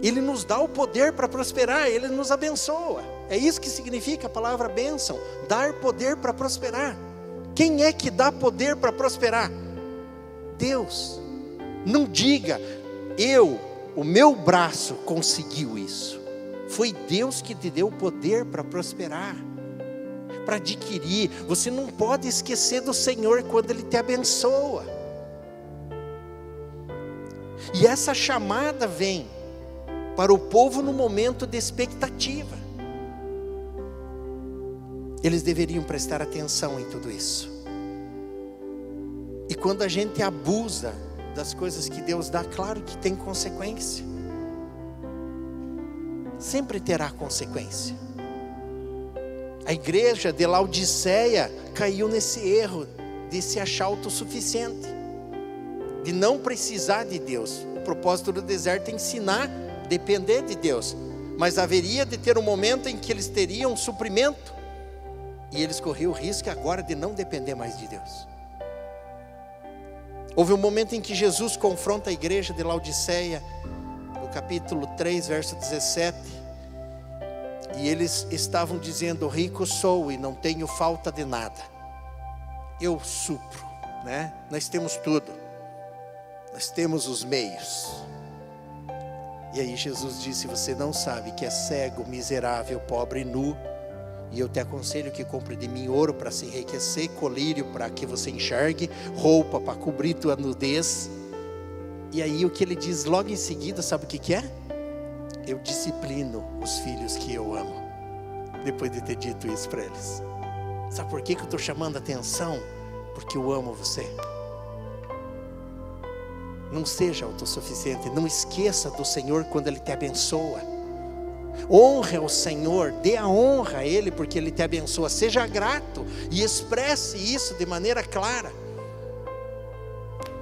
Ele nos dá o poder para prosperar, Ele nos abençoa. É isso que significa a palavra bênção: dar poder para prosperar. Quem é que dá poder para prosperar? Deus. Não diga, eu, o meu braço conseguiu isso. Foi Deus que te deu o poder para prosperar, para adquirir. Você não pode esquecer do Senhor quando Ele te abençoa. E essa chamada vem para o povo no momento de expectativa. Eles deveriam prestar atenção em tudo isso. E quando a gente abusa das coisas que Deus dá, claro que tem consequência. Sempre terá consequência. A igreja de Laodiceia caiu nesse erro de se achar autossuficiente, de não precisar de Deus. O propósito do deserto é ensinar depender de Deus, mas haveria de ter um momento em que eles teriam suprimento, e eles corriam o risco agora de não depender mais de Deus. Houve um momento em que Jesus confronta a igreja de Laodiceia, no capítulo 3, verso 17, e eles estavam dizendo: Rico sou e não tenho falta de nada, eu supro, né? Nós temos tudo, nós temos os meios, e aí Jesus disse: Você não sabe que é cego, miserável, pobre e nu. E eu te aconselho que compre de mim ouro para se enriquecer, colírio para que você enxergue, roupa para cobrir tua nudez. E aí o que ele diz logo em seguida, sabe o que, que é? Eu disciplino os filhos que eu amo. Depois de ter dito isso para eles. Sabe por que, que eu estou chamando a atenção? Porque eu amo você. Não seja autossuficiente, não esqueça do Senhor quando Ele te abençoa. Honre ao Senhor, dê a honra a Ele porque Ele te abençoa. Seja grato e expresse isso de maneira clara.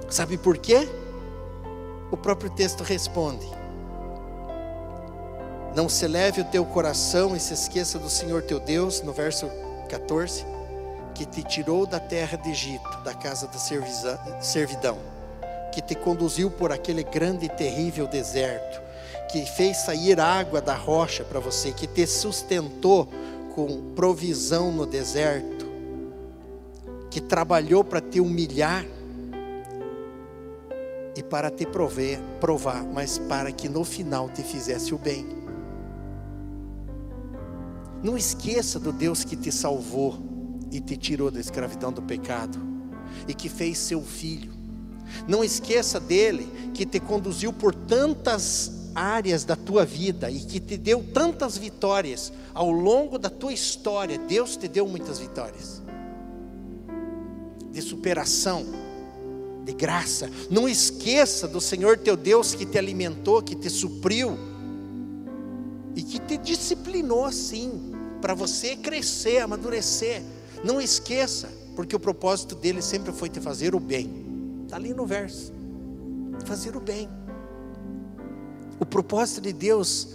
Sabe por quê? O próprio texto responde: Não se leve o teu coração e se esqueça do Senhor teu Deus, no verso 14, que te tirou da terra de Egito, da casa da servidão que te conduziu por aquele grande e terrível deserto, que fez sair água da rocha para você, que te sustentou com provisão no deserto, que trabalhou para te humilhar e para te prover, provar, mas para que no final te fizesse o bem. Não esqueça do Deus que te salvou e te tirou da escravidão do pecado e que fez seu filho não esqueça dele que te conduziu por tantas áreas da tua vida e que te deu tantas vitórias ao longo da tua história. Deus te deu muitas vitórias de superação, de graça. Não esqueça do Senhor teu Deus que te alimentou, que te supriu e que te disciplinou assim para você crescer, amadurecer. Não esqueça, porque o propósito dele sempre foi te fazer o bem. Está ali no verso. Fazer o bem. O propósito de Deus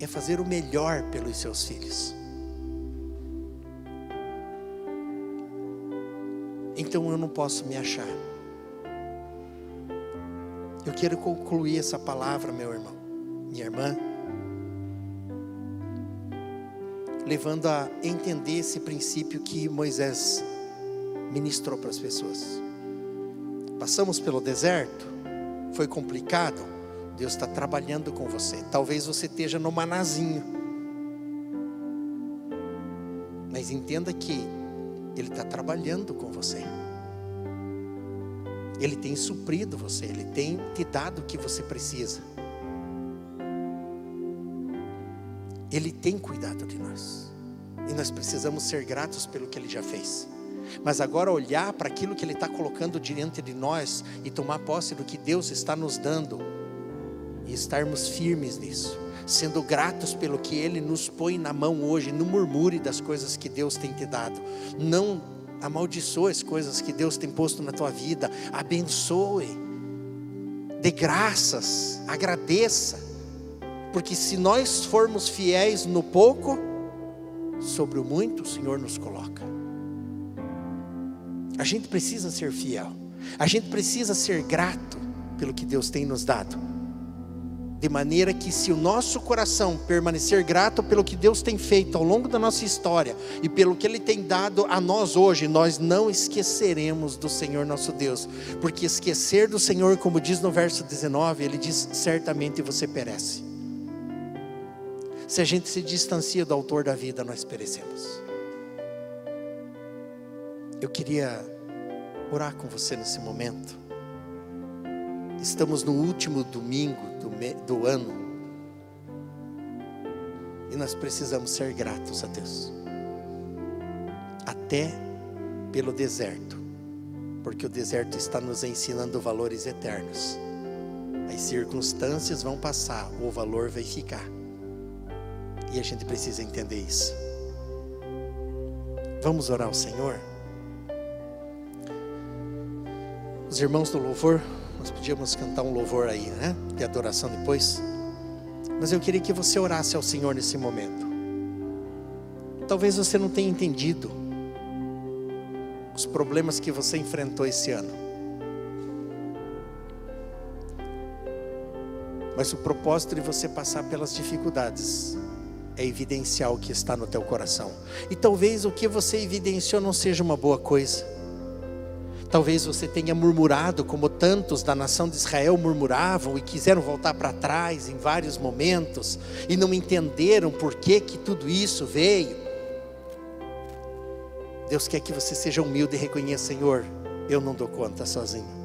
é fazer o melhor pelos seus filhos. Então eu não posso me achar. Eu quero concluir essa palavra, meu irmão, minha irmã, levando a entender esse princípio que Moisés ministrou para as pessoas. Passamos pelo deserto, foi complicado. Deus está trabalhando com você. Talvez você esteja no manazinho, mas entenda que Ele está trabalhando com você. Ele tem suprido você, Ele tem te dado o que você precisa. Ele tem cuidado de nós. E nós precisamos ser gratos pelo que Ele já fez. Mas agora olhar para aquilo que Ele está colocando diante de nós e tomar posse do que Deus está nos dando e estarmos firmes nisso, sendo gratos pelo que Ele nos põe na mão hoje. Não murmure das coisas que Deus tem te dado. Não amaldiçoe as coisas que Deus tem posto na tua vida. Abençoe. Dê graças. Agradeça. Porque se nós formos fiéis no pouco, sobre o muito o Senhor nos coloca. A gente precisa ser fiel. A gente precisa ser grato pelo que Deus tem nos dado. De maneira que, se o nosso coração permanecer grato pelo que Deus tem feito ao longo da nossa história e pelo que Ele tem dado a nós hoje, nós não esqueceremos do Senhor nosso Deus, porque esquecer do Senhor, como diz no verso 19, Ele diz: certamente você perece. Se a gente se distancia do Autor da vida, nós perecemos. Eu queria orar com você nesse momento. Estamos no último domingo do, do ano e nós precisamos ser gratos a Deus, até pelo deserto, porque o deserto está nos ensinando valores eternos. As circunstâncias vão passar, o valor vai ficar, e a gente precisa entender isso. Vamos orar ao Senhor? Os irmãos do louvor, nós podíamos cantar um louvor aí, né? De adoração depois. Mas eu queria que você orasse ao Senhor nesse momento. Talvez você não tenha entendido os problemas que você enfrentou esse ano. Mas o propósito de você passar pelas dificuldades é evidenciar o que está no teu coração. E talvez o que você evidenciou não seja uma boa coisa. Talvez você tenha murmurado, como tantos da nação de Israel murmuravam e quiseram voltar para trás em vários momentos e não entenderam por que, que tudo isso veio. Deus quer que você seja humilde e reconheça, Senhor, eu não dou conta sozinho.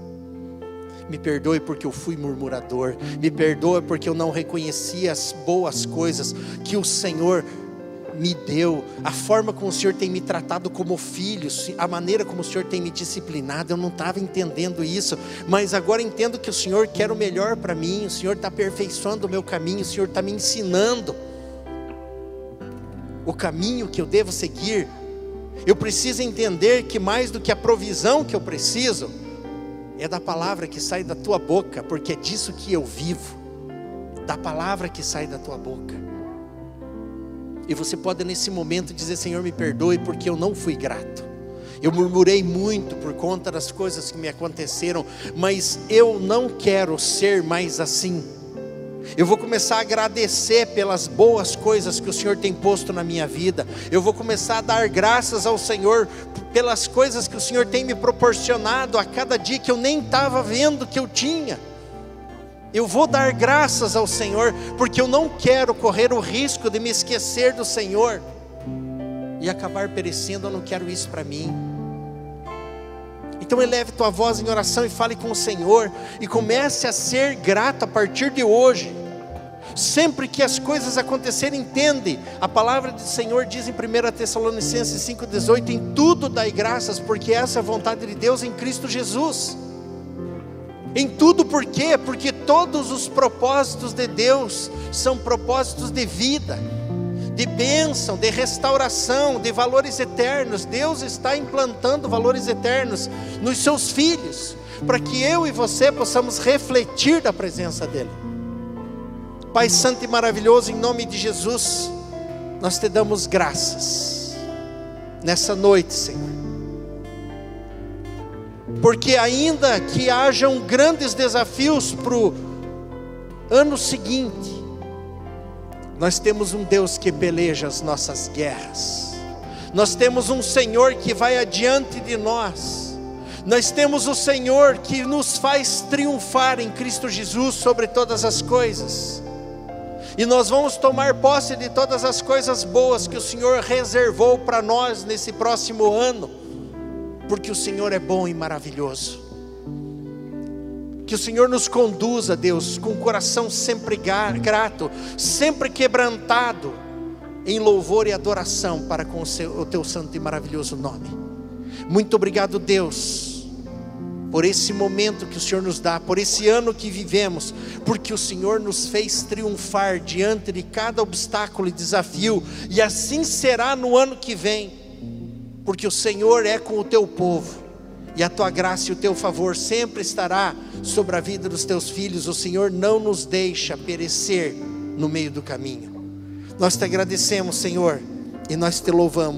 Me perdoe porque eu fui murmurador, me perdoe porque eu não reconheci as boas coisas que o Senhor me deu, a forma como o Senhor tem me tratado como filho, a maneira como o Senhor tem me disciplinado, eu não estava entendendo isso, mas agora entendo que o Senhor quer o melhor para mim, o Senhor está aperfeiçoando o meu caminho, o Senhor está me ensinando o caminho que eu devo seguir. Eu preciso entender que mais do que a provisão que eu preciso, é da palavra que sai da tua boca, porque é disso que eu vivo, da palavra que sai da tua boca. E você pode nesse momento dizer: Senhor, me perdoe porque eu não fui grato. Eu murmurei muito por conta das coisas que me aconteceram, mas eu não quero ser mais assim. Eu vou começar a agradecer pelas boas coisas que o Senhor tem posto na minha vida. Eu vou começar a dar graças ao Senhor pelas coisas que o Senhor tem me proporcionado a cada dia que eu nem estava vendo que eu tinha. Eu vou dar graças ao Senhor, porque eu não quero correr o risco de me esquecer do Senhor e acabar perecendo. Eu não quero isso para mim. Então eleve tua voz em oração e fale com o Senhor e comece a ser grato a partir de hoje. Sempre que as coisas acontecerem, entende. A palavra do Senhor diz em 1 Tessalonicenses 5,18: Em tudo dai graças, porque essa é a vontade de Deus em Cristo Jesus. Em tudo por quê? Porque todos os propósitos de Deus são propósitos de vida, de bênção, de restauração, de valores eternos. Deus está implantando valores eternos nos seus filhos, para que eu e você possamos refletir da presença dEle. Pai Santo e maravilhoso, em nome de Jesus, nós te damos graças nessa noite, Senhor porque ainda que hajam grandes desafios para o ano seguinte, nós temos um Deus que peleja as nossas guerras, nós temos um Senhor que vai adiante de nós, nós temos o Senhor que nos faz triunfar em Cristo Jesus sobre todas as coisas. E nós vamos tomar posse de todas as coisas boas que o Senhor reservou para nós nesse próximo ano, porque o Senhor é bom e maravilhoso. Que o Senhor nos conduza, Deus, com o coração sempre grato, sempre quebrantado, em louvor e adoração para com o, seu, o teu santo e maravilhoso nome. Muito obrigado, Deus, por esse momento que o Senhor nos dá, por esse ano que vivemos, porque o Senhor nos fez triunfar diante de cada obstáculo e desafio, e assim será no ano que vem, porque o Senhor é com o teu povo e a tua graça e o teu favor sempre estará sobre a vida dos teus filhos. O Senhor não nos deixa perecer no meio do caminho. Nós te agradecemos, Senhor, e nós te louvamos.